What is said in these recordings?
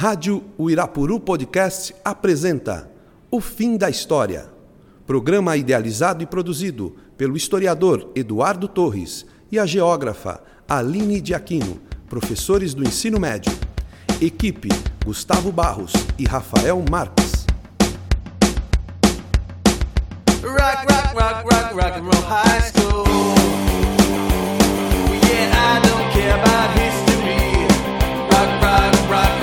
Rádio Uirapuru Podcast apresenta O Fim da História. Programa idealizado e produzido pelo historiador Eduardo Torres e a geógrafa Aline de Aquino, professores do ensino médio. Equipe Gustavo Barros e Rafael Marques. Rock, rock, rock, rock, rock and roll high school. Yeah, I don't care about history. Rock, rock, rock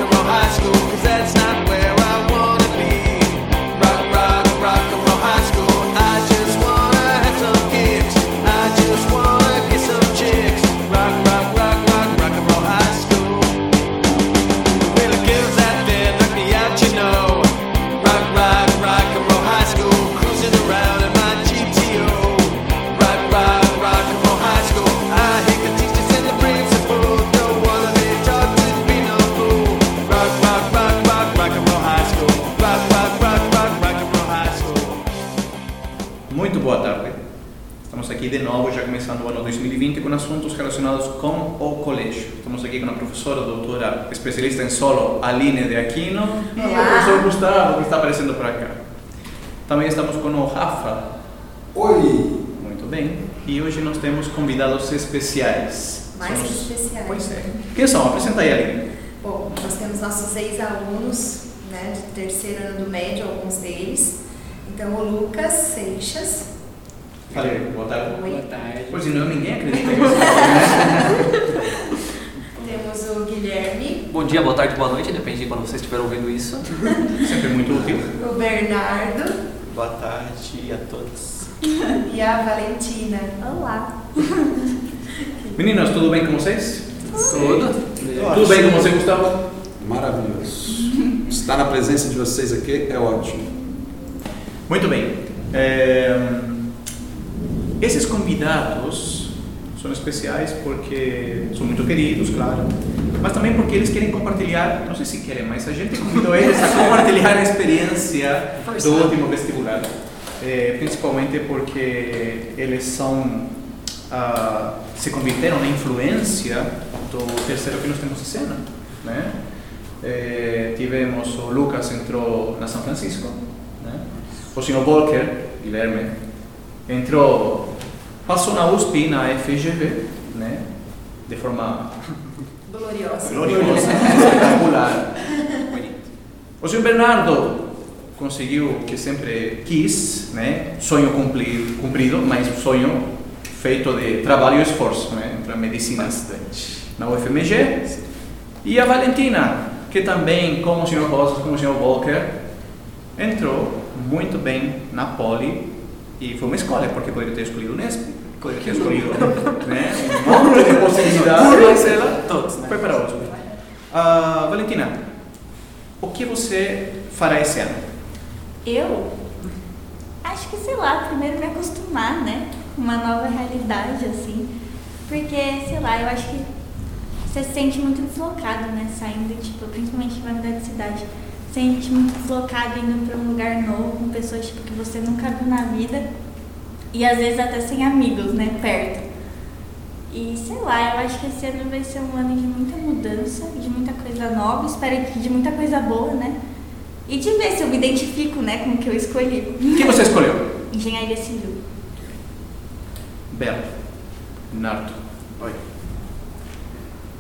Novo, já começando o ano 2020, com assuntos relacionados com o colégio. Estamos aqui com a professora, doutora, especialista em solo, Aline de Aquino, e o professor Gustavo, que está aparecendo por cá. Também estamos com o Rafa. Oi! Muito bem. E hoje nós temos convidados especiais. Mais São que os- especiais. Pois é. Quem são? Apresenta aí, Aline. Bom, nós temos nossos ex-alunos, né, de terceiro ano do médio, alguns deles. Então, o Lucas Seixas. Falei, boa tarde. Oi. Pois não, ninguém acredita você né? Temos o Guilherme, Bom dia, boa tarde, boa noite, depende de quando vocês estiverem ouvindo isso. Sempre muito útil. o Bernardo Boa tarde a todos. e a Valentina. Olá! Meninas, tudo bem com vocês? Tudo? Tudo bem com você, Gustavo? Maravilhoso. Estar na presença de vocês aqui é ótimo. Muito bem. É, esses convidados são especiais porque são muito queridos, claro, mas também porque eles querem compartilhar, não sei se querem, mas a gente convidou eles a compartilhar a experiência do último vestibular. É, principalmente porque eles são ah, se converteram na influência do terceiro que nós temos em cena, né? É, tivemos o Lucas entrou na São Francisco, né? O senhor Volker, Guilherme, entrou, passou na USP, na FGV, né? De forma Gloriosa. gloriosa, espetacular. O senhor Bernardo conseguiu o que sempre quis, né? Sonho cumprir, cumprido, mas sonho feito de trabalho e esforço, né? Para medicina Bastante. na UFMG. E a Valentina, que também, como o senhor Rosas, como o senhor Walker, entrou muito bem na Poli e foi uma escolha, porque poderia ter escolhido o Nesp, poderia ter escolhido né, um monte de possibilidades, mas ela Todos, né? foi para a USP. Ah, Valentina, o que você fará esse ano? Eu acho que, sei lá, primeiro me acostumar, né? Com uma nova realidade, assim. Porque, sei lá, eu acho que você se sente muito deslocado, né? Saindo, tipo, principalmente vai mudar de cidade. Se sente muito deslocado indo pra um lugar novo, com pessoas, tipo, que você nunca viu na vida. E às vezes até sem amigos, né? Perto. E sei lá, eu acho que esse ano vai ser um ano de muita mudança, de muita coisa nova, espero que de muita coisa boa, né? E de ver se eu me identifico, né, com o que eu escolhi. O que você escolheu? Engenharia civil. Belo, Nardo. Oi.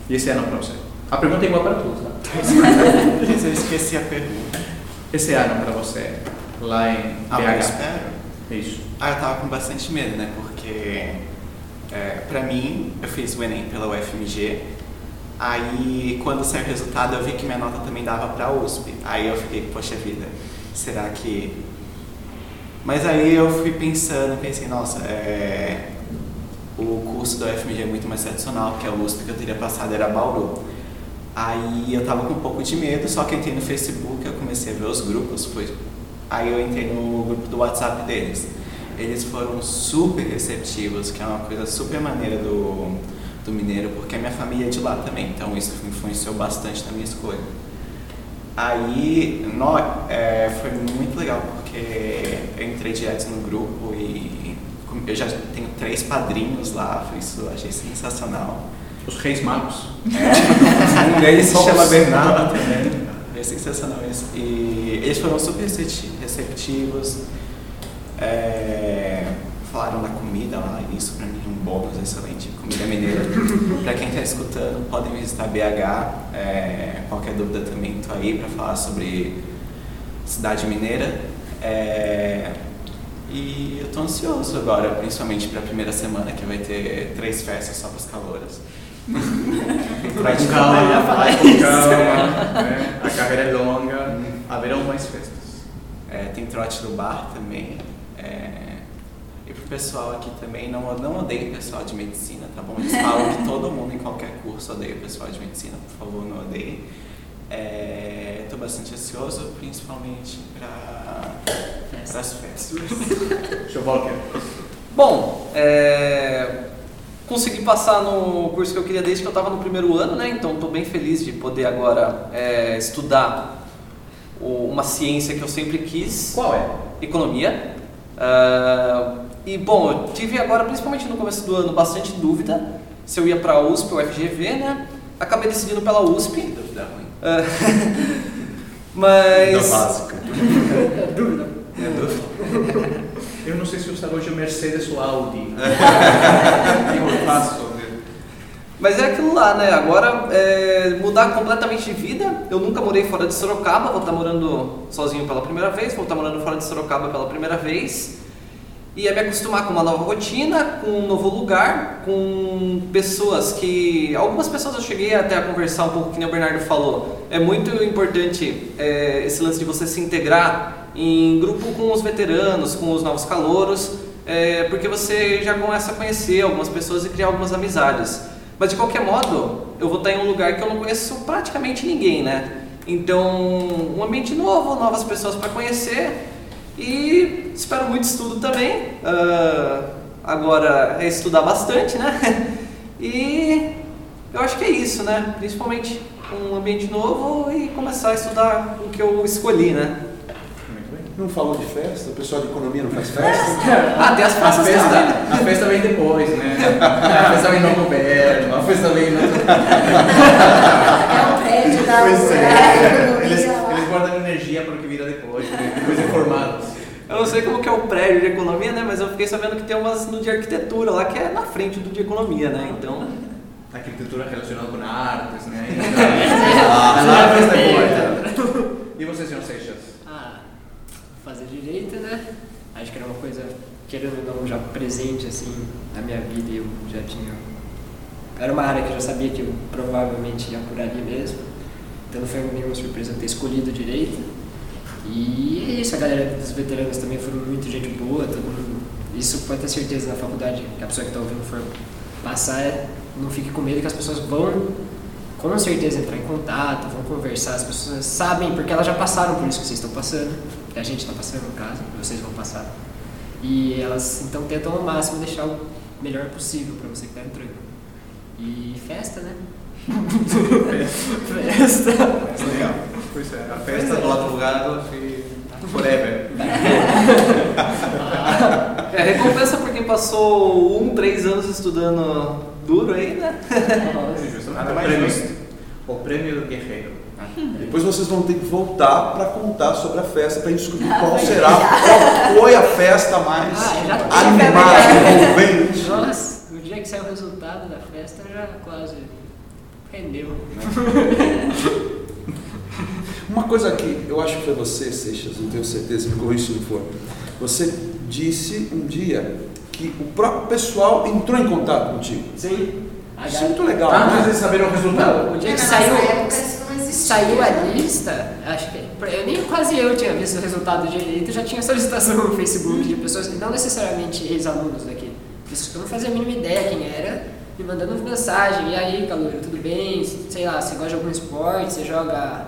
E esse ano para você? A pergunta é igual para todos, tá? Eu esqueci a pergunta. Esse ano para você, lá em Ah, eu BH. espero. Isso. Ah, eu tava com bastante medo, né? Porque, é, pra mim, eu fiz o Enem pela UFMG. Aí, quando saiu o resultado, eu vi que minha nota também dava pra USP. Aí eu fiquei, poxa vida, será que... Mas aí eu fui pensando, pensei, nossa, é, o curso da UFMG é muito mais tradicional, porque a USP que eu teria passado era Bauru. Aí eu tava com um pouco de medo, só que entrei no Facebook, eu comecei a ver os grupos, foi... aí eu entrei no grupo do WhatsApp deles. Eles foram super receptivos, que é uma coisa super maneira do, do Mineiro, porque a minha família é de lá também, então isso influenciou bastante na minha escolha. Aí, nó, é, foi muito legal, porque eu entrei direto no grupo e eu já tenho três padrinhos lá, isso achei sensacional. Os Reis Magos. Um deles se chama Bernardo também. É sensacional isso. E eles foram super recepti- receptivos. É, falaram da comida lá, e isso pra mim é um bônus excelente. Comida mineira. pra quem tá escutando, podem visitar BH. É, qualquer dúvida também tô aí pra falar sobre cidade mineira. É, e eu tô ansioso agora, principalmente pra primeira semana, que vai ter três festas só pros calouros. Vai com calma, vai com calma. né? A carreira é longa, haverão mais festas. É, tem trote do bar também. É, e pro pessoal aqui também, não, não o pessoal de medicina, tá bom? Eles falam que todo mundo em qualquer curso odeia o pessoal de medicina, por favor, não odeiem. É, Estou bastante ansioso, principalmente para as festas. Volker. Bom, é, consegui passar no curso que eu queria desde que eu estava no primeiro ano, né? Então estou bem feliz de poder agora é, estudar o- uma ciência que eu sempre quis. Qual é? Economia. Ah, e bom, eu tive agora, principalmente no começo do ano, bastante dúvida se eu ia para a USP ou FGV, né? Acabei decidindo pela USP. Dúvida ruim. Ah, mas. básica. É dúvida. É dúvida. Eu não sei se usar hoje Mercedes ou Audi. Eu faço? Mas é aquilo lá, né? Agora é, mudar completamente de vida. Eu nunca morei fora de Sorocaba, vou estar morando sozinho pela primeira vez, vou estar morando fora de Sorocaba pela primeira vez. E é me acostumar com uma nova rotina, com um novo lugar, com pessoas que. Algumas pessoas eu cheguei até a conversar um pouco, que nem o Bernardo falou. É muito importante é, esse lance de você se integrar em grupo com os veteranos, com os novos calouros, é, porque você já começa a conhecer algumas pessoas e criar algumas amizades. Mas de qualquer modo, eu vou estar em um lugar que eu não conheço praticamente ninguém, né? Então, um ambiente novo, novas pessoas para conhecer e espero muito estudo também. Ah, agora é estudar bastante, né? E eu acho que é isso, né? Principalmente um ambiente novo e começar a estudar o que eu escolhi, né? Não falou de festa? O pessoal de economia não faz festa? Ah, tem as A praças festa, também. a festa vem depois, né? A festa vem no governo, a festa vem no... É um prédio da Pois é. Eles, lá. eles guardam energia para o que vira depois, né? depois de formados. Eu não sei como que é o prédio de economia, né? Mas eu fiquei sabendo que tem umas no de arquitetura lá que é na frente do de economia, né? Então. Arquitetura relacionada com artes, né? Ah, lá a festa é boa. E você, senhor Seixas? Fazer direito, né? Acho que era uma coisa, querendo ou não, já presente, assim, na minha vida. Eu já tinha... Era uma área que eu já sabia que eu provavelmente ia por ali mesmo. Então não foi nenhuma surpresa eu ter escolhido direito. E é isso, a galera dos veteranos também foram muito gente boa, todo mundo... Isso pode ter certeza na faculdade, que a pessoa que está ouvindo for passar, é, não fique com medo que as pessoas vão com certeza entrar em contato, vão conversar, as pessoas sabem, porque elas já passaram por isso que vocês estão passando, a gente está passando no caso, vocês vão passar. E elas então tentam ao máximo deixar o melhor possível para você que está entrando. E festa, né? festa. Mas legal. Pois é, a festa do outro lado, assim, forever. É recompensa por quem passou um, três anos estudando duro aí, né? Justamente o prêmio, o prêmio do guerreiro. Depois vocês vão ter que voltar para contar sobre a festa, para a gente descobrir qual será, qual foi a festa mais Ah, animada, envolvente. Nossa, no dia que saiu o resultado da festa já quase rendeu. Uma coisa que eu acho que foi você, Seixas, não tenho certeza, me corrija se não for. Você disse um dia que o próprio pessoal entrou em contato contigo. Sim. Isso é muito legal, Antes né? de saber o resultado. O dia que Na saiu, saiu a lista, acho que eu nem quase eu tinha visto o resultado direito, já tinha solicitação no Facebook de pessoas que não necessariamente ex-alunos daqui. Pessoas que eu não fazia a mínima ideia quem era, me mandando mensagem, e aí, Calouro, tudo bem? Sei lá, você gosta de algum esporte, você joga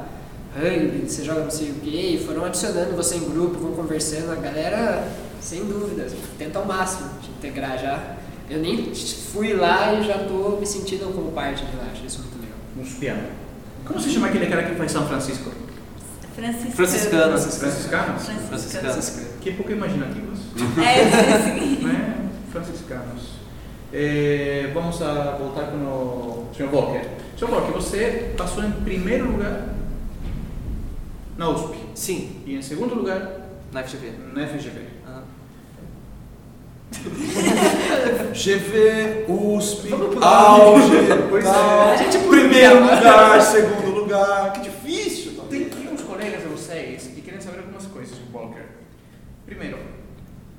rugby, você joga não sei o quê, foram adicionando você em grupo, vão conversando, a galera, sem dúvidas, tenta ao máximo te integrar já. Eu nem fui lá e já tô me sentindo como parte, eu acho isso muito legal. Uns. Como se chama aquele cara que faz São Francisco? Franciscano. Franciscanos. Franciscanos? Franciscanos. Que pouco imaginativos. É, sim. né? Franciscanos. Eh, vamos a voltar com o Sr. Walker. Sr. Walker, você passou em primeiro lugar Na USP. Sim, E em segundo lugar, na FGV. na FGV. GV, USP. Auge, é. tal. A gente primeiro lugar, segundo lugar. Que difícil. tá? Tem, tem uns colegas de vocês que querem saber algumas coisas de poker. Primeiro,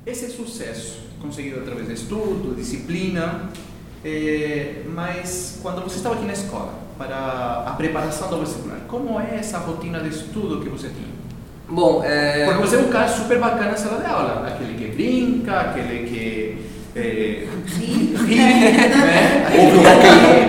esse sucesso conseguido através de estudo, disciplina, eh, mas quando você estava aqui na escola, para a preparação do vestibular, como é essa rotina de estudo que você tinha? Bom, é... Porque você é um cara super bacana na sala de aula, aquele que brinca, aquele que eh, ri, né?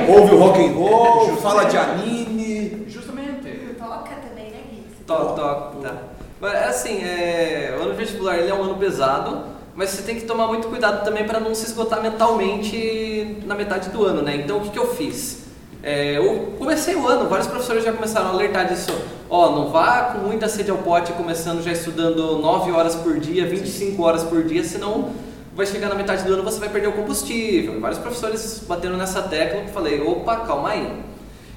Ouve o rock and roll, Justamente. fala de anime. Justamente. Toca também, né, Gui? Toque, toque, tá. Mas assim, é, o ano vestibular ele é um ano pesado, mas você tem que tomar muito cuidado também para não se esgotar mentalmente na metade do ano, né? Então o que, que eu fiz? É, eu comecei o ano, vários professores já começaram a alertar disso. Ó, não vá com muita sede ao pote, começando já estudando 9 horas por dia, 25 horas por dia, senão vai chegar na metade do ano você vai perder o combustível. Vários professores batendo nessa tecla, eu falei, opa, calma aí.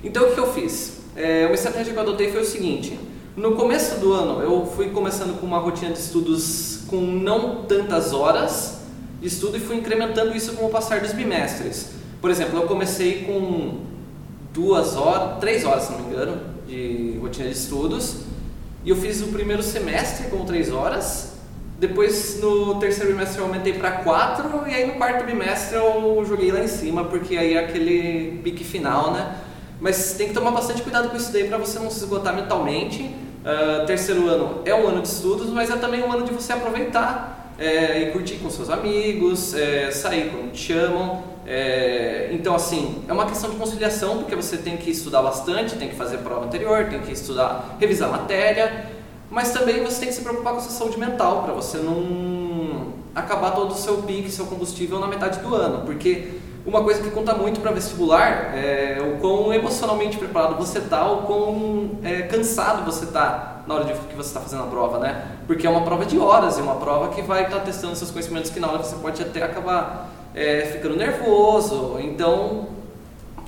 Então o que eu fiz? É, uma estratégia que eu adotei foi o seguinte: no começo do ano eu fui começando com uma rotina de estudos com não tantas horas de estudo e fui incrementando isso com o passar dos bimestres. Por exemplo, eu comecei com duas horas, três horas, se não me engano, de rotina de estudos e eu fiz o primeiro semestre com três horas. Depois no terceiro bimestre eu aumentei para quatro e aí no quarto bimestre eu joguei lá em cima porque aí é aquele pique final, né? Mas tem que tomar bastante cuidado com isso daí para você não se esgotar mentalmente. Ah, terceiro ano é um ano de estudos, mas é também um ano de você aproveitar é, e curtir com seus amigos, é, sair quando te chamam. É, então, assim, é uma questão de conciliação, porque você tem que estudar bastante, tem que fazer prova anterior, tem que estudar, revisar matéria, mas também você tem que se preocupar com a sua saúde mental, para você não acabar todo o seu pique, seu combustível na metade do ano, porque uma coisa que conta muito para vestibular é o quão emocionalmente preparado você tá, o quão é, cansado você tá na hora de que você está fazendo a prova, né? Porque é uma prova de horas, é uma prova que vai estar testando seus conhecimentos que na hora você pode até acabar é, ficando nervoso. Então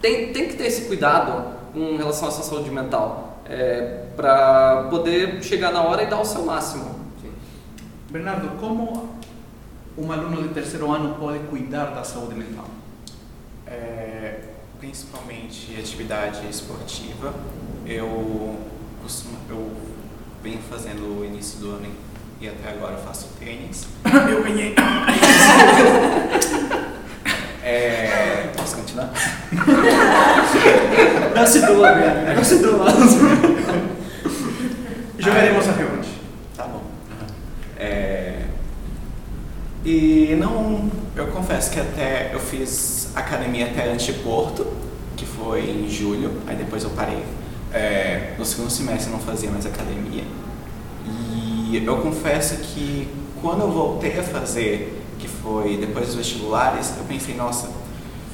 tem, tem que ter esse cuidado com relação à sua saúde mental é, para poder chegar na hora e dar o seu máximo. Bernardo, como um aluno de terceiro ano pode cuidar da saúde mental? É, principalmente atividade esportiva. Eu costumo, eu venho fazendo o início do ano e até agora eu faço tênis. Eu ganhei. É, posso continuar? Não se doa, velho. Não se doa. Jogaremos a revanche. Tá bom. É, e não, eu confesso que até eu fiz academia até antes de Porto, que foi em julho, aí depois eu parei. É, no segundo semestre eu não fazia mais academia. E eu confesso que quando eu voltei a fazer, que foi depois dos vestibulares, eu pensei, nossa,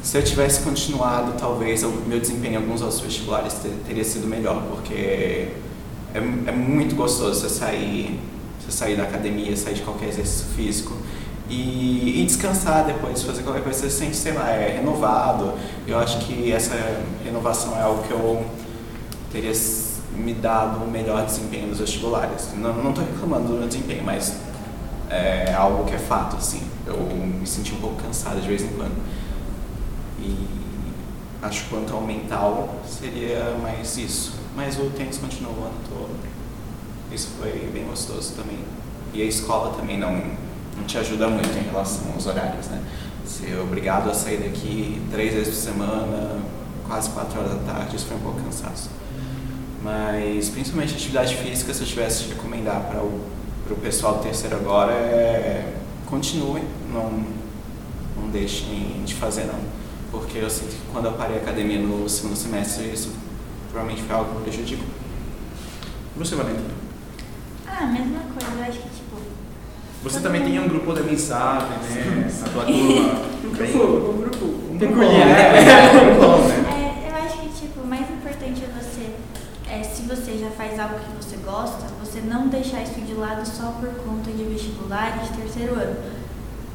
se eu tivesse continuado, talvez o meu desempenho em alguns outros vestibulares ter- teria sido melhor, porque é, é muito gostoso você sair, você sair da academia, sair de qualquer exercício físico e, e descansar depois, fazer qualquer coisa, você se sente, sei lá, é renovado. Eu acho que essa renovação é algo que eu teria me dado um melhor desempenho nos vestibulares. Não estou reclamando do meu desempenho, mas é algo que é fato, assim. Eu me senti um pouco cansado de vez em quando. E acho que quanto ao mental seria mais isso. Mas o tênis continuou o ano todo. Isso foi bem gostoso também. E a escola também não, não te ajuda muito em relação aos horários, né? Ser obrigado a sair daqui três vezes por semana, quase quatro horas da tarde, isso foi um pouco cansaço. Mas principalmente atividade física, se eu tivesse de recomendar para o, para o pessoal do terceiro agora, é continuem, não, não deixem de fazer não. Porque eu sinto que quando eu parei a academia no segundo semestre, isso provavelmente foi algo que me prejudicou. Você, Valentina? Ah, mesma coisa, eu acho que tipo. Você também mundo- tinha um grupo de amizade, né? A tua turma. Um grupo, um grupo Um peculiar. grupo bom, né? É, eu acho que tipo, o mais importante é você, é, se você já faz algo que você gosta, você não deixar isso de lado só por conta de vestibular e de terceiro ano.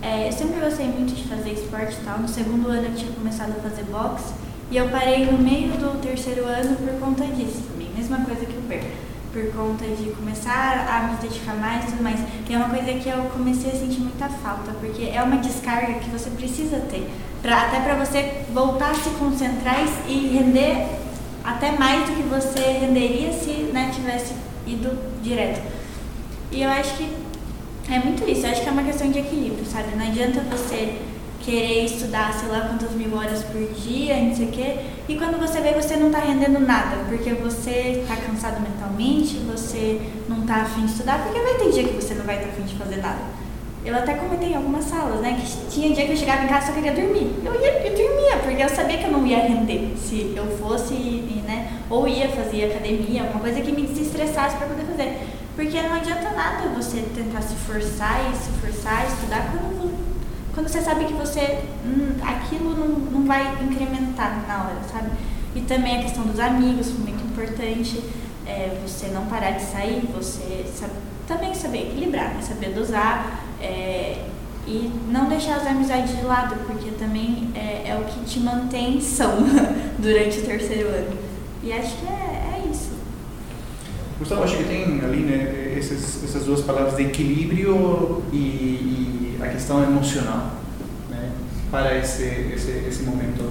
É, eu sempre gostei muito de fazer esporte e tal. No segundo ano eu tinha começado a fazer boxe e eu parei no meio do terceiro ano por conta disso também. Mesma coisa que o Ber. por conta de começar a me dedicar mais e tudo mais. E é uma coisa que eu comecei a sentir muita falta, porque é uma descarga que você precisa ter, pra, até para você voltar a se concentrar e render até mais do que você renderia se né, tivesse ido direto. E eu acho que é muito isso, eu acho que é uma questão de equilíbrio, sabe? Não adianta você querer estudar, sei lá, quantas mil horas por dia, não sei o quê, e quando você vê, você não tá rendendo nada, porque você tá cansado mentalmente, você não tá afim de estudar, porque vai ter dia que você não vai estar afim de fazer nada. Eu até comentei em algumas salas, né, que tinha dia que eu chegava em casa e só queria dormir. Eu ia, eu dormia, porque eu sabia que eu não ia render se eu fosse, né, ou ia fazer academia, alguma coisa que me desestressasse para poder fazer. Porque não adianta nada você tentar se forçar e se forçar a estudar quando, quando você sabe que você hum, aquilo não, não vai incrementar na hora, sabe? E também a questão dos amigos muito importante. É, você não parar de sair, você sabe, também saber equilibrar, né? saber dosar é, e não deixar as amizades de lado, porque também é, é o que te mantém são durante o terceiro ano. E acho que é. Gustavo, acho que tem ali né, essas, essas duas palavras de equilíbrio e, e a questão emocional né, para esse, esse, esse momento.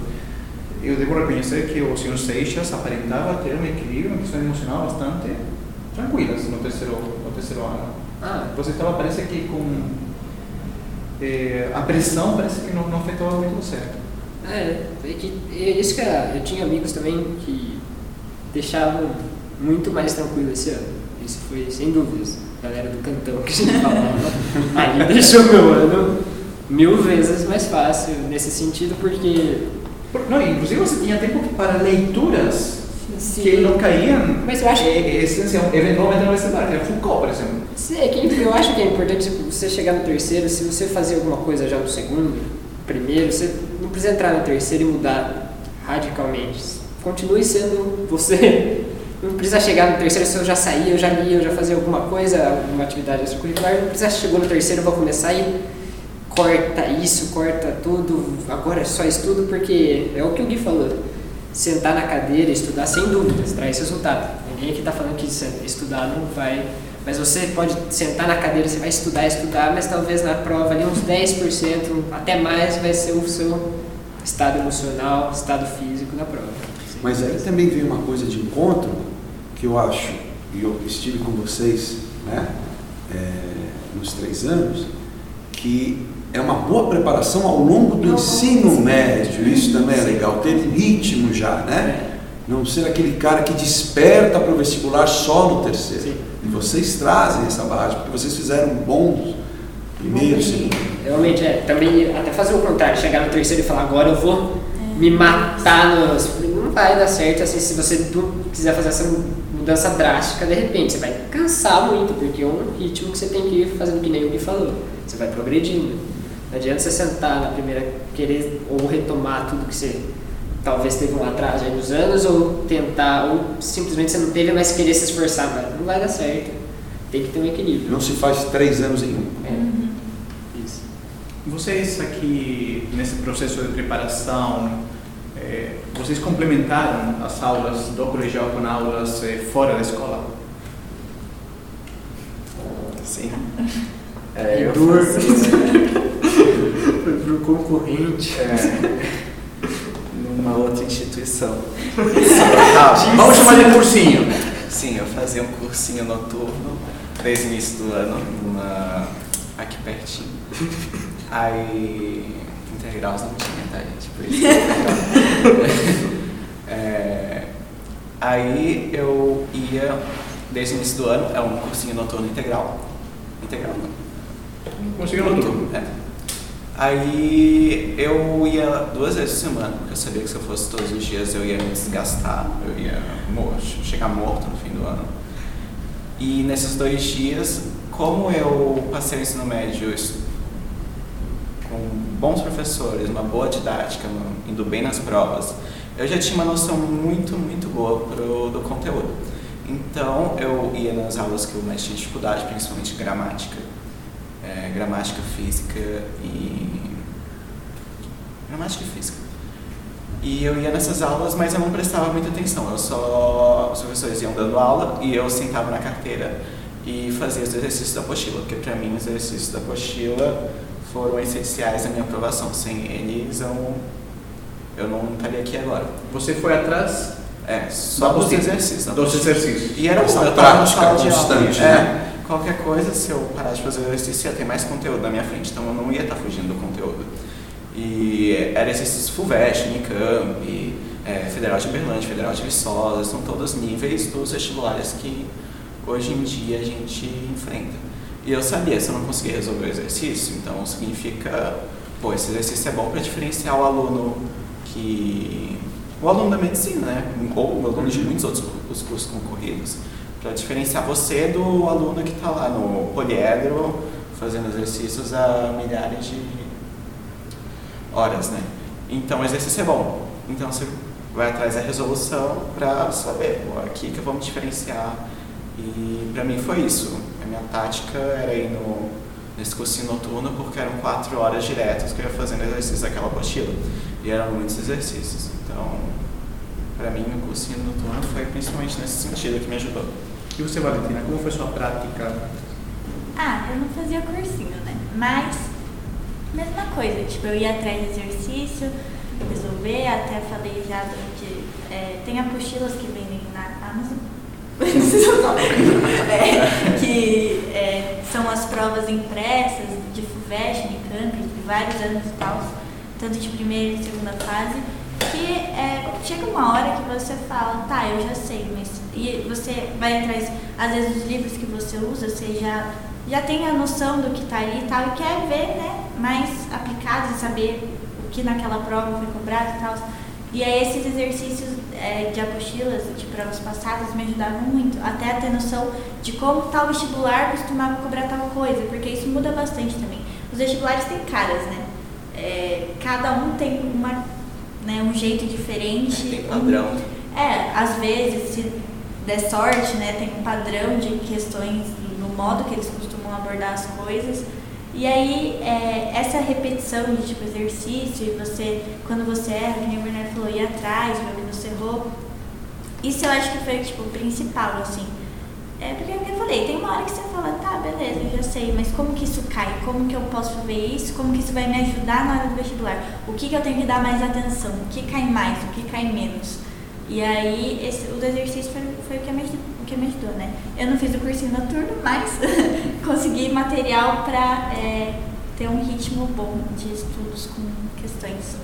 Eu devo reconhecer que o Sr. Seixas aparentava ter um equilíbrio, uma questão emocional bastante tranquilas no terceiro, no terceiro ano. Ah, Você estava, parece que com. eh, a pressão parece que não, não afetou muito você. é, é que é isso que era, eu tinha amigos também que deixavam muito mais tranquilo esse ano. Isso foi sem dúvidas. A galera do cantão que a gente falava. Aí deixou meu ano mil vezes mais fácil nesse sentido, porque Por- Não, inclusive você tinha tempo para leituras Sim. que não caíam Mas eu acho que- eh, essencial- eventualmente no vestibular, que era Foucault, por exemplo. Sim, é que eu acho que é importante tipo, você chegar no terceiro, se você fazer alguma coisa já no segundo, primeiro, você não precisa entrar no terceiro e mudar radicalmente. Continue sendo você. Não precisa chegar no terceiro se eu já saía, eu já lia, eu já fazia alguma coisa, alguma atividade extracurricular. Não precisa chegou no terceiro, eu vou começar e corta isso, corta tudo, agora é só estudo, porque é o que o Gui falou. Sentar na cadeira estudar sem dúvidas traz resultado. Ninguém aqui está falando que estudar não vai. Mas você pode sentar na cadeira, você vai estudar, estudar, mas talvez na prova ali uns 10%, até mais, vai ser o seu estado emocional, estado físico na prova. Mas aí também vem uma coisa de encontro que eu acho, e eu estive com vocês né, é, nos três anos, que é uma boa preparação ao longo do ensino médio. Isso também é legal, ter ritmo já, né? Não ser aquele cara que desperta para o vestibular só no terceiro. Sim. E vocês trazem essa bagagem, porque vocês fizeram bons primeiro, segundo. Realmente, é. Também até fazer o contrário, chegar no terceiro e falar, agora eu vou me matar nos. Não vai dar certo assim se você quiser fazer essa mudança drástica de repente. Você vai cansar muito, porque é um ritmo que você tem que ir fazendo que nem o que falou. Você vai progredindo. Não adianta você sentar na primeira, querer ou retomar tudo que você talvez teve um atraso aí nos anos, ou tentar, ou simplesmente você não teve, mas querer se esforçar, mas não vai dar certo. Tem que ter um equilíbrio. Não se faz três anos em um. É. Isso. Vocês aqui, nesse processo de preparação, eh, vocês complementaram as aulas do colegial com aulas eh, fora da escola? Sim. É, eu Dor. fazia, Foi pro concorrente. é, numa outra instituição. Vamos chamar de cursinho. Sim, eu fazia um cursinho noturno desde o início do ano, numa, aqui pertinho. Aí. Intergraus não tinha, tá, gente? Por isso. É, aí eu ia, desde o início do ano, é um cursinho noturno integral. Integral não. Conseguiu noturno. É. Aí eu ia duas vezes por semana, porque eu sabia que se eu fosse todos os dias eu ia me desgastar, eu ia chegar morto no fim do ano. E nesses dois dias, como eu passei o ensino médio com bons professores, uma boa didática, indo bem nas provas, eu já tinha uma noção muito, muito boa pro, do conteúdo. Então eu ia nas aulas que eu mais tinha dificuldade, principalmente gramática é, gramática física e. gramática e física. E eu ia nessas aulas, mas eu não prestava muita atenção. Eu só. Os professores iam dando aula e eu sentava na carteira e fazia os exercícios da apostila, porque para mim os exercícios da apostila foram essenciais na minha aprovação. Sem eles eu, eu não estaria aqui agora. Você foi atrás É, só dos exercícios. dos exercícios. E era na prática constante, aula. né? É, qualquer coisa, se eu parar de fazer o exercício, ia ter mais conteúdo na minha frente, então eu não ia estar fugindo do conteúdo. E era exercícios FUVEST, Unicamp, é, Federal de Berlândia, Federal de Viçosa, são todos níveis dos vestibulares que hoje em dia a gente enfrenta. E eu sabia, se eu não conseguir resolver o exercício, então significa, pô, esse exercício é bom para diferenciar o aluno que. o aluno da medicina, né? Ou o aluno de muitos outros os cursos concorridos, para diferenciar você do aluno que está lá no poliedro fazendo exercícios a milhares de horas, né? Então o exercício é bom. Então você vai atrás da resolução para saber, pô, aqui que eu vou me diferenciar. E para mim foi isso. A minha tática era ir no, nesse cursinho noturno porque eram quatro horas diretas que eu ia fazendo exercício daquela apostila. E eram muitos exercícios. Então, para mim, o cursinho noturno foi principalmente nesse sentido que me ajudou. E você, Valentina, como foi sua prática? Ah, eu não fazia cursinho, né? Mas, mesma coisa, tipo, eu ia atrás de exercício, resolver, até falei já durante. É, tem apostilas que. É, que é, são as provas impressas de FUVEST, Unicamp, de vários anos e tal, tanto de primeira e segunda fase, que é, chega uma hora que você fala, tá, eu já sei, mas e você vai atrás, às vezes os livros que você usa, você já, já tem a noção do que está ali e tal, e quer ver, né, mais aplicado e saber o que naquela prova foi cobrado e tal. E aí esses exercícios é, de apostilas, de provas passadas, me ajudavam muito, até a ter noção de como tal vestibular costumava cobrar tal coisa, porque isso muda bastante também. Os vestibulares têm caras, né? É, cada um tem uma, né, um jeito diferente. Tem padrão. Um- é, às vezes, se der sorte, né, tem um padrão de questões no modo que eles costumam abordar as coisas. E aí, é, essa repetição de tipo exercício, e você, quando você erra, que o Bernardo falou, ir atrás, o que você errou, isso eu acho que foi tipo, o principal, assim. É porque o que eu falei, tem uma hora que você fala, tá, beleza, eu já sei, mas como que isso cai? Como que eu posso ver isso? Como que isso vai me ajudar na hora do vestibular? O que, que eu tenho que dar mais atenção? O que cai mais? O que cai menos? E aí, esse, os exercícios foi, foi o, que me, ajudou- o que me ajudou, né? Eu não fiz o cursinho noturno, mas consegui material para ter um ritmo bom de estudos com questões.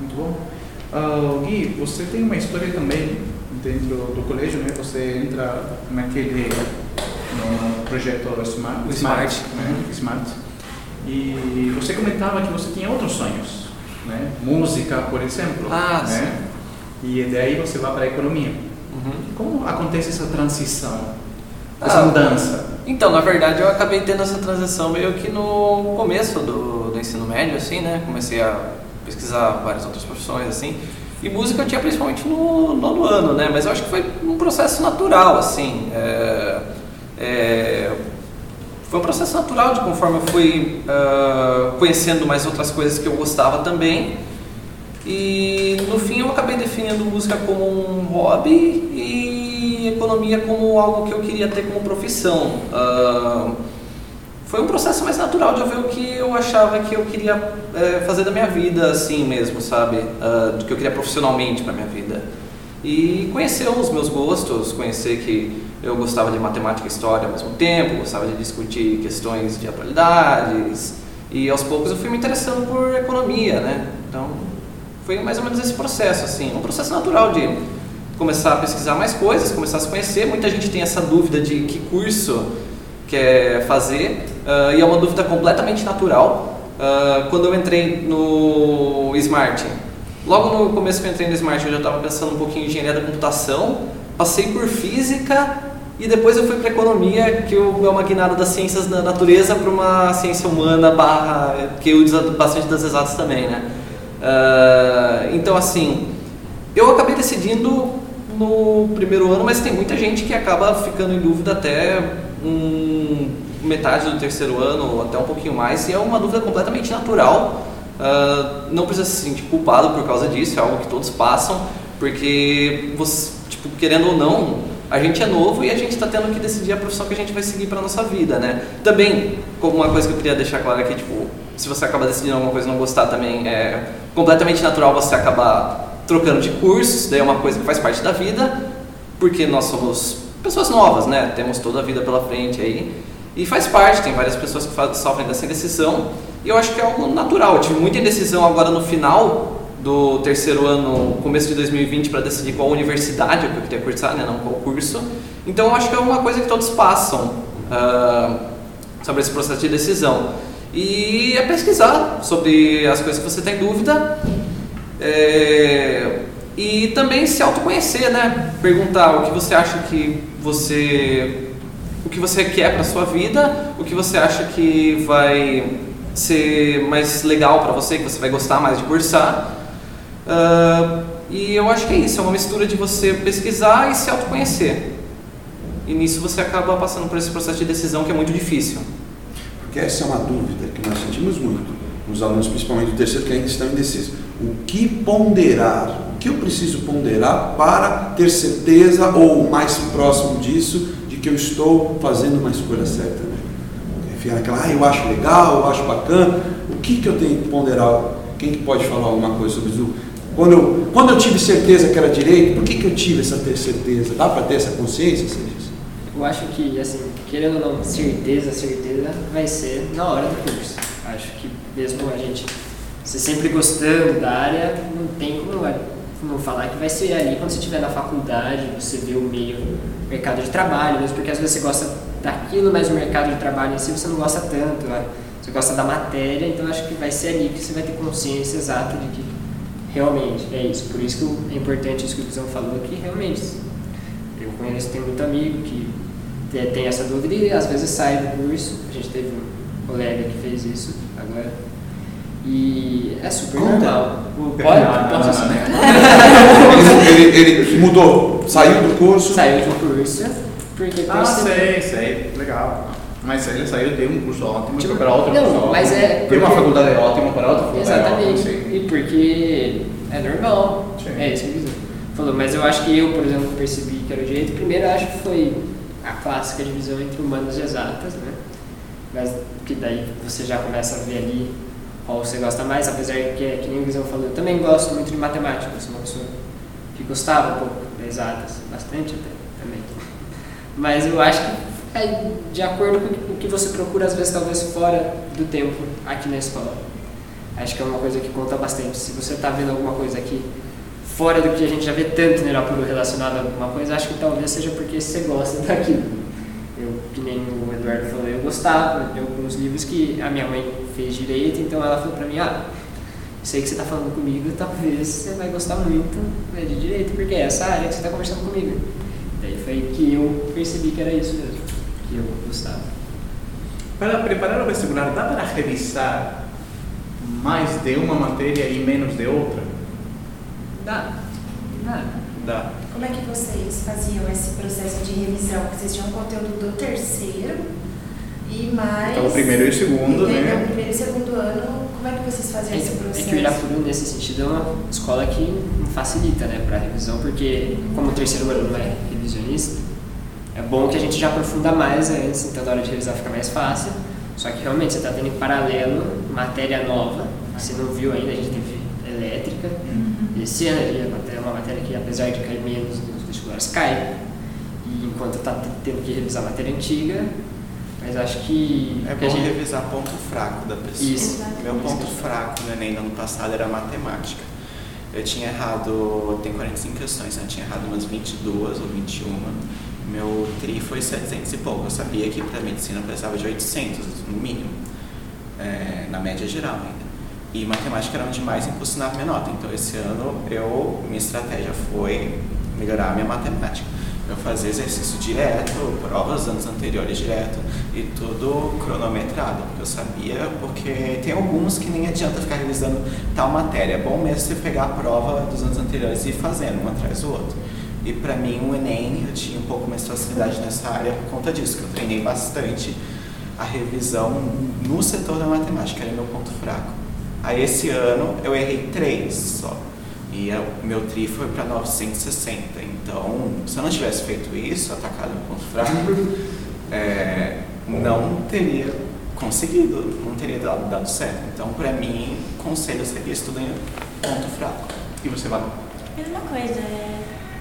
Muito bom. Ah, Gui, você tem uma história também dentro do colégio, né? Você entra naquele no projeto Smart, O Smart. né? Smart. E você comentava que você tinha outros sonhos, né? Música, por exemplo, Ah, né? E daí você vai para a economia. Uhum. Como acontece essa transição, essa Ah, mudança? Então, na verdade, eu acabei tendo essa transição meio que no começo do, do ensino médio, assim, né? Comecei a pesquisar várias outras profissões, assim. E música eu tinha principalmente no nono ano, né? Mas eu acho que foi um processo natural, assim. É, é, foi um processo natural de conforme eu fui ah, conhecendo mais outras coisas que eu gostava também. E no fim eu acabei definindo música como um hobby e economia como algo que eu queria ter como profissão. Ah, foi um processo mais natural de eu ver o que eu achava que eu queria eh, fazer da minha vida, assim mesmo, sabe? Ah, do que eu queria profissionalmente para minha vida. E conhecer os meus gostos, conhecer que eu gostava de matemática e história ao mesmo tempo, gostava de discutir questões de atualidades. E aos poucos eu fui me interessando por economia, né? Então foi mais ou menos esse processo, assim, um processo natural de começar a pesquisar mais coisas, começar a se conhecer. Muita gente tem essa dúvida de que curso quer fazer, ah, e é uma dúvida completamente natural. Ah, quando eu entrei no Smart, logo no começo que eu entrei no Smart, eu já estava pensando um pouquinho em engenharia da computação, passei por física e depois eu fui para economia, que eu- é uma guinada das ciências da natureza para uma ciência humana barra, que uso bastante das exatas também, né? Ah, então assim, eu acabei decidindo no primeiro ano, mas tem muita gente que acaba ficando em dúvida até um, metade do terceiro ano, ou até um pouquinho mais, e é uma dúvida completamente natural. ah, não precisa se sentir culpado por causa disso, é algo que todos passam, porque você, tipo, querendo ou não, a gente é novo e a gente está tendo que decidir a profissão que a gente vai seguir para nossa vida, né? Também, como uma coisa que eu queria deixar claro aqui, tipo, se você acaba decidindo alguma coisa e não gostar também, é completamente natural você acabar trocando de cursos, daí é uma coisa que faz parte da vida, porque nós somos pessoas novas, né? Temos toda a vida pela frente aí. E faz parte, tem várias pessoas que sofrem dessa indecisão. E eu acho que é algo natural. Eu tive muita indecisão agora no final do terceiro ano, começo de 2020, para decidir qual universidade eu queria cursar, né? Não qual curso. Então eu acho que é uma coisa que todos passam ah, sobre esse processo de decisão. E é pesquisar sobre as coisas que você tem dúvida. É, e também se autoconhecer, né? Perguntar o que você acha que você o que você quer para sua vida, o que você acha que vai ser mais legal para você, que você vai gostar mais de cursar. Ah, e eu acho que é isso, é uma mistura de você pesquisar e se autoconhecer. E nisso você acaba passando por esse processo de decisão que é muito difícil. Essa é uma dúvida que nós sentimos muito, nos alunos, principalmente do terceiro, que ainda estão indecisos. O que ponderar? O que eu preciso ponderar para ter certeza ou mais próximo disso de que eu estou fazendo uma escolha certa? Né? Enfim, aquela, ah, eu acho legal, eu acho bacana. O que, que eu tenho que ponderar? Quem que pode falar alguma coisa sobre isso? Quando eu, quando eu tive certeza que era direito, por que, que eu tive essa certeza? Dá para ter essa consciência, Sérgio? Eu acho que, assim, querendo ou não, certeza, certeza vai ser na hora do curso. Acho que mesmo a gente se sempre gostando da área, não tem como não falar que vai ser ali quando você estiver na faculdade, você vê o meio mercado de trabalho, mesmo porque às vezes você gosta daquilo, mas o mercado de trabalho em si você não gosta tanto, né? você gosta da matéria, então acho que vai ser ali que você vai ter consciência exata de que realmente é isso. Por isso que é importante isso que o Visão falou, que realmente eu conheço, tenho muito amigo que tem essa dúvida e às vezes sai do curso. A gente teve um colega que fez isso agora. E é super Conta. normal. O- Pode, não, saber? Ele, ele- ele mudou, saiu do curso. Saiu do curso porque Ah, sei, sei. Legal. Mas ele saiu de um curso ótimo Tipo, para outro não, curso ótimo. mas é De uma porque- faculdade ótima para outra faculdade Exatamente. ótima, sim. E porque é normal. Sim. É isso que ele falou. Mas eu acho que eu, por exemplo, percebi que era o direito. Primeiro, eu acho que foi a clássica divisão entre humanos e exatas, né? Mas que daí você já começa a ver ali qual você gosta mais, apesar que, é, que nem o Guizão falou, eu também gosto muito de matemática, eu sou uma pessoa que gostava um pouco de exatas, bastante até também. Mas eu acho que é de acordo com o que você procura, às vezes, talvez fora do tempo aqui na escola. Acho que é uma coisa que conta bastante. Se você está vendo alguma coisa aqui fora do que a gente já vê tanto no Irapuru relacionado a alguma coisa, acho que talvez seja porque você gosta daquilo. Eu, que nem o Eduardo falou, eu gostava de alguns livros que a minha mãe fez direito, então ela falou pra mim, ah, sei que você está falando comigo, talvez você vai gostar muito né, de direito, porque é essa área que você está conversando comigo. Daí foi que eu percebi que era isso mesmo, que eu gostava. Para preparar o vestibular, dá para revisar mais de uma matéria e menos de outra? Dá, dá. Dá. Como é que vocês faziam esse processo de revisão? Porque vocês tinham conteúdo do terceiro e mais. Então, o primeiro e o segundo, e, né? No primeiro e segundo ano, como é que vocês faziam É esse que, é processo? que o Irapuru, nesse sentido, é uma escola que facilita né, para revisão, porque como o terceiro ano não é revisionista, é bom que a gente já aprofunda mais antes, então na hora de revisar fica mais fácil. Só que realmente você está tendo em paralelo matéria nova, que você não viu ainda, a gente teve elétrica. Esse ano ali, é uma matéria que apesar de cair menos nos vestibulares, cai. E enquanto está tendo que revisar a matéria antiga, mas acho que. É bom gente- revisar ponto fraco da pessoa. Isso. Meu ponto fraco no Enem do ano passado era matemática. Eu tinha errado, tem 45 questões, né? eu tinha errado umas 22 ou 21. Meu tri foi 700 e pouco. Eu sabia que para medicina eu precisava de 800, no mínimo, é, na média geral ainda. E matemática era onde mais impulsionava minha nota. Então esse ano eu, minha estratégia foi melhorar a minha matemática. Eu fazia exercício direto, provas dos anos anteriores direto e tudo cronometrado, porque eu sabia, porque tem alguns que nem adianta ficar revisando tal matéria. É bom mesmo você pegar a prova dos anos anteriores e ir fazendo um atrás do outro. E para mim o Enem eu tinha um pouco mais facilidade nessa área por conta disso, que eu treinei bastante a revisão no setor da matemática, era meu ponto fraco. Aí esse ano eu errei três só. E a- o meu tri foi para 960. Então, se eu não tivesse feito isso, atacado no ponto fraco, é, não teria conseguido, não teria dado, dado certo. Então, para mim, conselho seria estudar em ponto fraco. E você vai? Mesma coisa, é.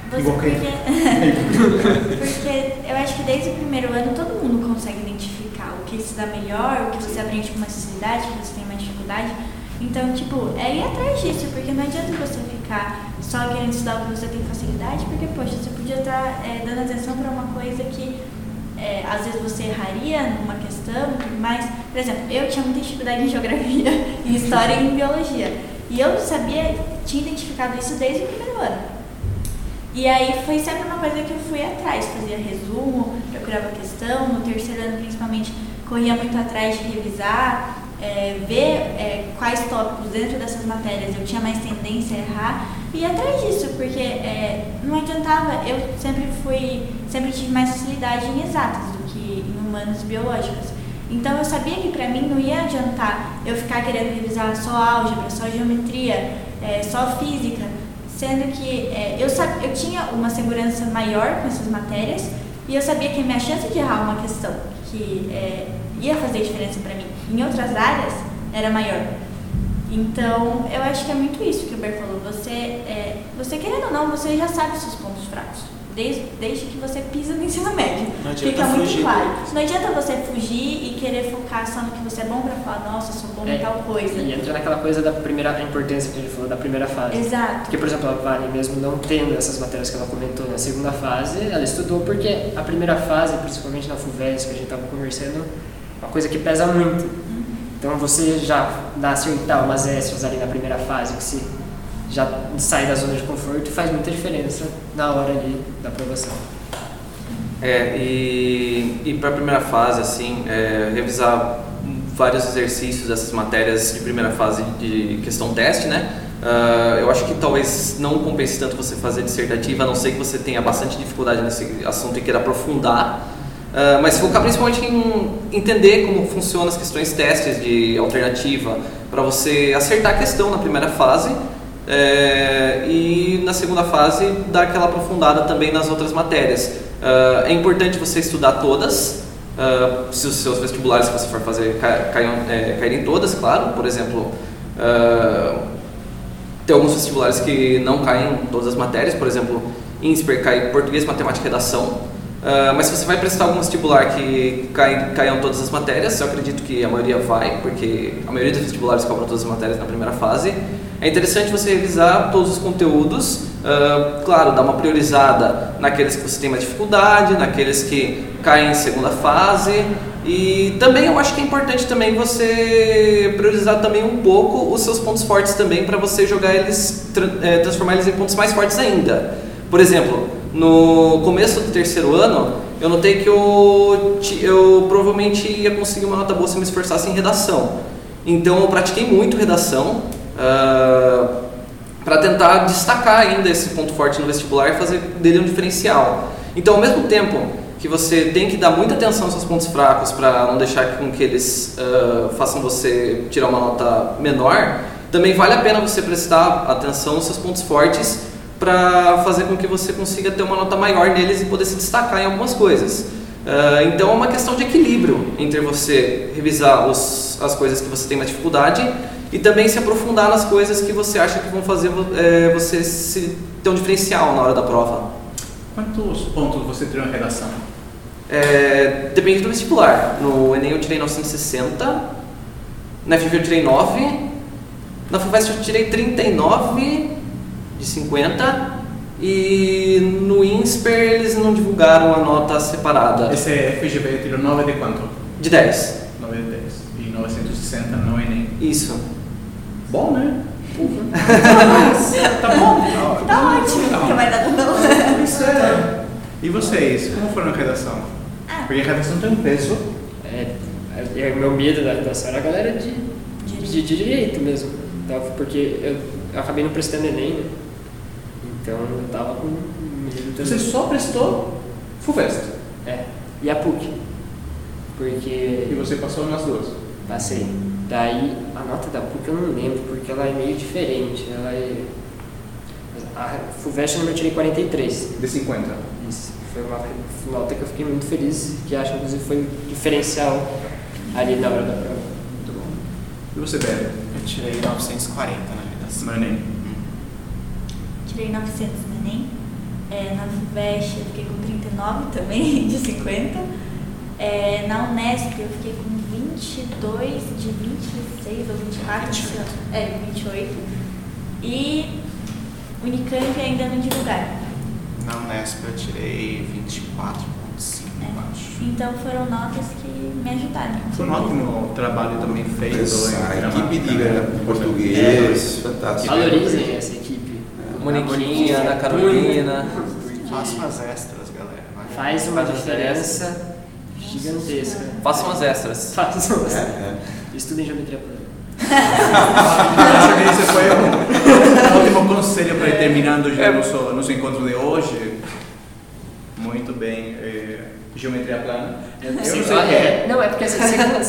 Você porque, porque eu acho que desde o primeiro ano todo mundo consegue identificar o que se dá melhor, o que você aprende com mais facilidade, o que você tem mais dificuldade. Então, tipo, é ir atrás disso, porque não adianta você ficar só querendo estudar o que você tem facilidade, porque, poxa, você podia estar é, dando atenção para uma coisa que é, às vezes você erraria numa questão mais. Por exemplo, eu tinha muita dificuldade em geografia, em história e em biologia. E eu sabia, tinha identificado isso desde o primeiro ano. E aí foi sempre uma coisa que eu fui atrás, fazia resumo, procurava questão, no terceiro ano principalmente corria muito atrás de revisar, é, ver é, quais tópicos dentro dessas matérias eu tinha mais tendência a errar e ir atrás disso, porque é, não adiantava, eu sempre fui, sempre tive mais facilidade em exatas do que em humanas e biológicas. Então eu sabia que pra mim não ia adiantar eu ficar querendo revisar só álgebra, só geometria, é, só física, sendo que é, eu, eu tinha uma segurança maior com essas matérias e eu sabia que a minha chance de errar uma questão que é, ia fazer diferença para mim em outras áreas era maior. Então, eu acho que é muito isso que o Ber falou. Você, é, você querendo ou não, você já sabe os seus pontos fracos. Desde, desde que você pisa no ensino médio. Fica muito fugir claro. Não adianta você fugir e querer focar só no que você é bom pra falar, nossa, sou bom É, em tal coisa. E entra naquela coisa da primeira, importância que a gente falou da primeira fase. Exato. Porque, por exemplo, a Vale, mesmo não tendo essas matérias que ela comentou na segunda fase, ela estudou porque a primeira fase, principalmente na FUVES, que a gente estava conversando, uma coisa que pesa muito. Então, você já dá acertar umas extras ali na primeira fase, que se já sai da zona de conforto, faz muita diferença na hora ali da aprovação. É, e, e para a primeira fase, assim, é, revisar vários exercícios dessas matérias de primeira fase de questão teste, né? Ah, eu acho que talvez não compense tanto você fazer dissertativa, a não ser que você tenha bastante dificuldade nesse assunto e queira aprofundar. Ah, mas focar principalmente em entender como funcionam as questões testes de alternativa, para você acertar a questão na primeira fase é, e na segunda fase dar aquela aprofundada também nas outras matérias. Ah, é importante você estudar todas, ah, se os seus vestibulares que você for fazer é, caírem todas, claro. Por exemplo, tem alguns vestibulares que não caem em todas as matérias, por exemplo, INSPER cai português, matemática e redação. Ah, mas se você vai prestar algum vestibular que cai, caiam todas as matérias, eu acredito que a maioria vai, porque a maioria dos vestibulares cobram todas as matérias na primeira fase. É interessante você revisar todos os conteúdos, ah, claro, dar uma priorizada naqueles que você tem mais dificuldade, naqueles que caem em segunda fase. E também eu acho que é importante também você priorizar também um pouco os seus pontos fortes também para você jogar eles, eh, transformar eles em pontos mais fortes ainda. Por exemplo, no começo do terceiro ano, eu notei que eu, eu provavelmente ia conseguir uma nota boa se me esforçasse em redação. Então eu pratiquei muito redação para tentar destacar ainda esse ponto forte no vestibular e fazer dele um diferencial. Então, ao mesmo tempo que você tem que dar muita atenção aos seus pontos fracos para não deixar com que eles ah, façam você tirar uma nota menor, também vale a pena você prestar atenção aos seus pontos fortes para fazer com que você consiga ter uma nota maior neles e poder se destacar em algumas coisas. Ah, então é uma questão de equilíbrio entre você revisar os, as coisas que você tem mais dificuldade e também se aprofundar nas coisas que você acha que vão fazer eh, você se, ter um diferencial na hora da prova. Quantos pontos você tirou em redação? É, depende do vestibular. No Enem eu tirei 960, na FV eu tirei 9, na FUVEST eu tirei 39 de 50 e no INSPER eles não divulgaram a nota separada Esse FGV tirou 9 de quanto? de 10. 9 de 10. E 960 no Enem. Isso. Bom, né? tá bom? Tá ótimo, Tá. porque vai dar não. Isso é. E vocês, como foram na redação? Ah. Porque a redação tem um peso. É, é, o meu medo da redação era a galera de, de, de direito mesmo. Então, porque eu, eu acabei não prestando Enem, né? Então eu tava com medo também. Você só prestou FUVEST. É, e a PUC. Porque E você passou nas duas. passei. Daí a nota da PUC eu não lembro, porque ela é meio diferente. Ela é. A FUVEST eu tirei 43. De 50. Isso. Foi uma nota que eu fiquei muito feliz, que acho inclusive foi um diferencial ali na hora da prova. Muito bom. E você, Bebe? Eu tirei 940 na redação. No Enem? Tirei 900 no Enem. É, na FUVEST eu fiquei com 39 também, de 50. É, na Unesp eu fiquei com 22 de 26 ou 24, não sei lá. é, 28. E Unicamp ainda não divulgaram. Na Unesp eu tirei 24,5, É. acho. Então foram notas que me ajudaram. Foi um ótimo trabalho também feito. A gramática. equipe de português, fantástico. Valorizem essa equipe. Moniquinha, Ana Carolina. Faça umas extras, galera. vai. Faz uma Faz diferença gigantesca. Façam as extras. Faz uma É, é. Estudem geometria plana. Acho que esse foi o último conselho para ir terminando já nosso, nosso encontro de hoje. Muito bem. eh, geometria plana. Eu não sei o que é. é, não, é porque assim, segunda-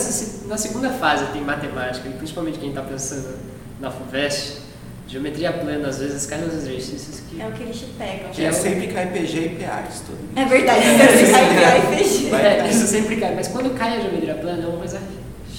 na segunda fase tem matemática, e principalmente quem está pensando na FUVEST, geometria plana às vezes cai nos exercícios que. É o que eles te pegam. Que é sempre cai PG e PA, isso tudo. É verdade, você sai virar e fechar. É, isso sempre cai, mas quando cai a geometria plana é uma coisa.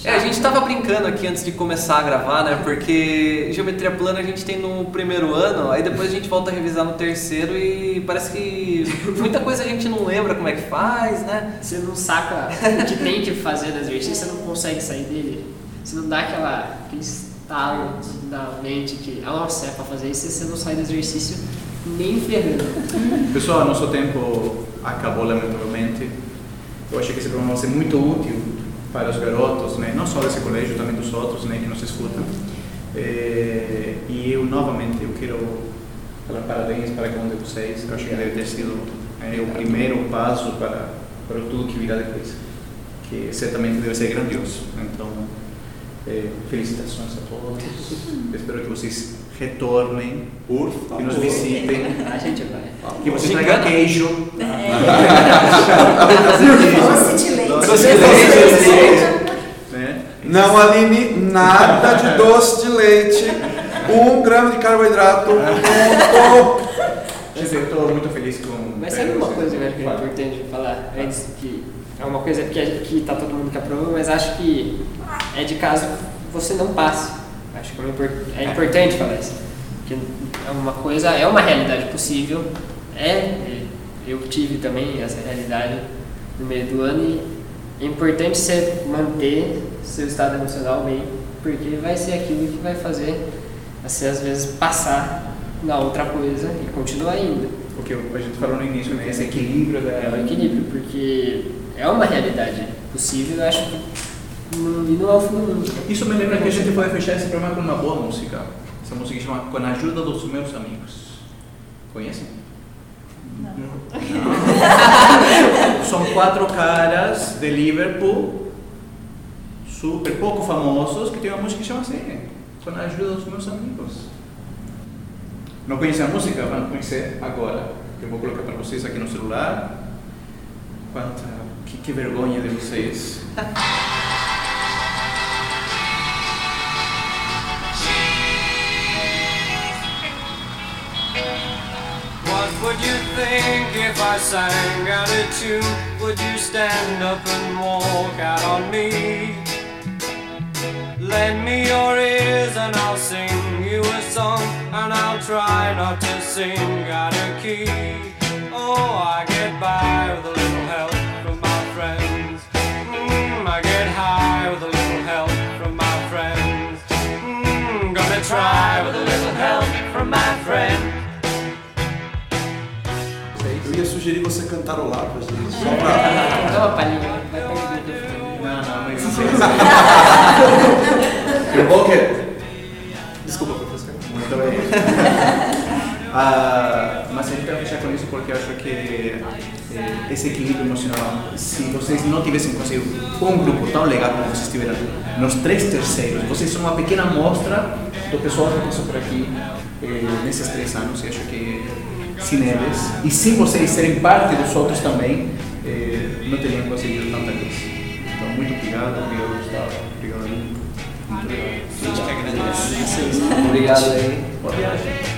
É, a gente tava brincando aqui antes de começar a gravar, né? Porque geometria plana a gente tem no primeiro ano, aí depois a gente volta a revisar no terceiro e parece que muita coisa a gente não lembra como é que faz, né? Você não saca o que tem que fazer no exercício, você não consegue sair dele. Você não dá aquela, aquele estalo na mente que, ah, nossa, é pra fazer isso, e você não sai do exercício nem ferrando. Pessoal, nosso tempo acabou lamentavelmente. Eu achei que esse programa vai ser muito útil para os garotos, né? não só desse colégio, também dos outros né? que nos escutam. Eh, e eu, novamente, eu quero falar parabéns para cada um de vocês. Eu acho que deve ter sido eh, o primeiro passo para, para tudo que virá depois, que certamente deve ser grandioso. Então, eh, felicitações a todos. Espero que vocês retornem, Por que favor. nos visitem. A gente vai. Que você traga queijo. Doce de leite. Doce de leite. Né? Não, Aline, nada de doce de leite. Um grama de carboidrato. Ponto. Quer dizer, eu estou muito feliz com. Mas sabe uma coisa que eu acho que é importante falar antes, que é uma coisa que, que tá todo mundo que aprova, mas acho que é de caso você não passe. Acho que é, impor- é importante falar isso. Que é uma coisa, é uma realidade possível, é, eu tive também essa realidade no meio do ano e é importante você manter seu estado emocional bem, porque vai ser aquilo que vai fazer você às vezes passar na outra coisa e continuar indo. O que a gente falou no início, né? Esse equilíbrio da. É o equilíbrio, porque é uma realidade possível, eu acho que não, e não é o fim do mundo. Isso me lembra que a gente pode fechar esse programa com uma boa música. Essa música chama Com a Ajuda dos Meus Amigos. Conhecem? Não. São quatro caras de Liverpool, super pouco famosos, que tem uma música que chama assim: Com a Ajuda dos Meus Amigos. Não conhecem a música? Vão conhecer agora. Eu vou colocar para vocês aqui no celular. Quanta. Que, que vergonha de vocês. What would you think if I sang out of tune? Would you stand up and walk out on me? Lend me your ears and I'll sing you a song, and I'll try not to sing out of key. Oh, I get by with a friends. Mm, I get high with a little help from my friends. Mm, gonna try with a little help from my friends. Eu ia sugerir você cantarolar pra gente. Só pra... Dá uma palhinha, vai. Não, não, mas isso Eu vou que. Desculpa, professor. Muito bem. Ah, mas a gente vai fechar com isso porque eu acho que eh, esse equilíbrio emocional, se vocês não tivessem conseguido um grupo tão legal como vocês tiveram nos três terceiros, vocês são uma pequena amostra do pessoal que passou por aqui eh, nesses três anos e acho que sem eles e sem vocês serem parte dos outros também, eh, não teriam conseguido tanta coisa. Então, muito obrigado, obrigado Gustavo, obrigado Aline. A gente que agradece. Vocês. Obrigado aí. Boa viagem.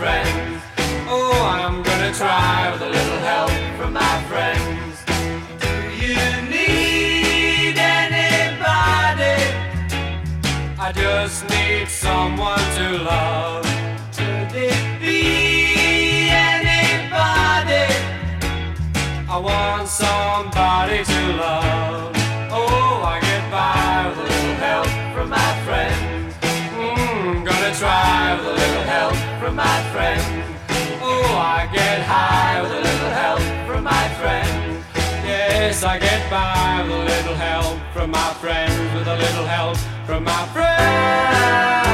friends. Oh, I'm gonna try with a little help from my friends. Do you need anybody? I just need someone to love. I get by with a little help from my friends, with a little help from my friends.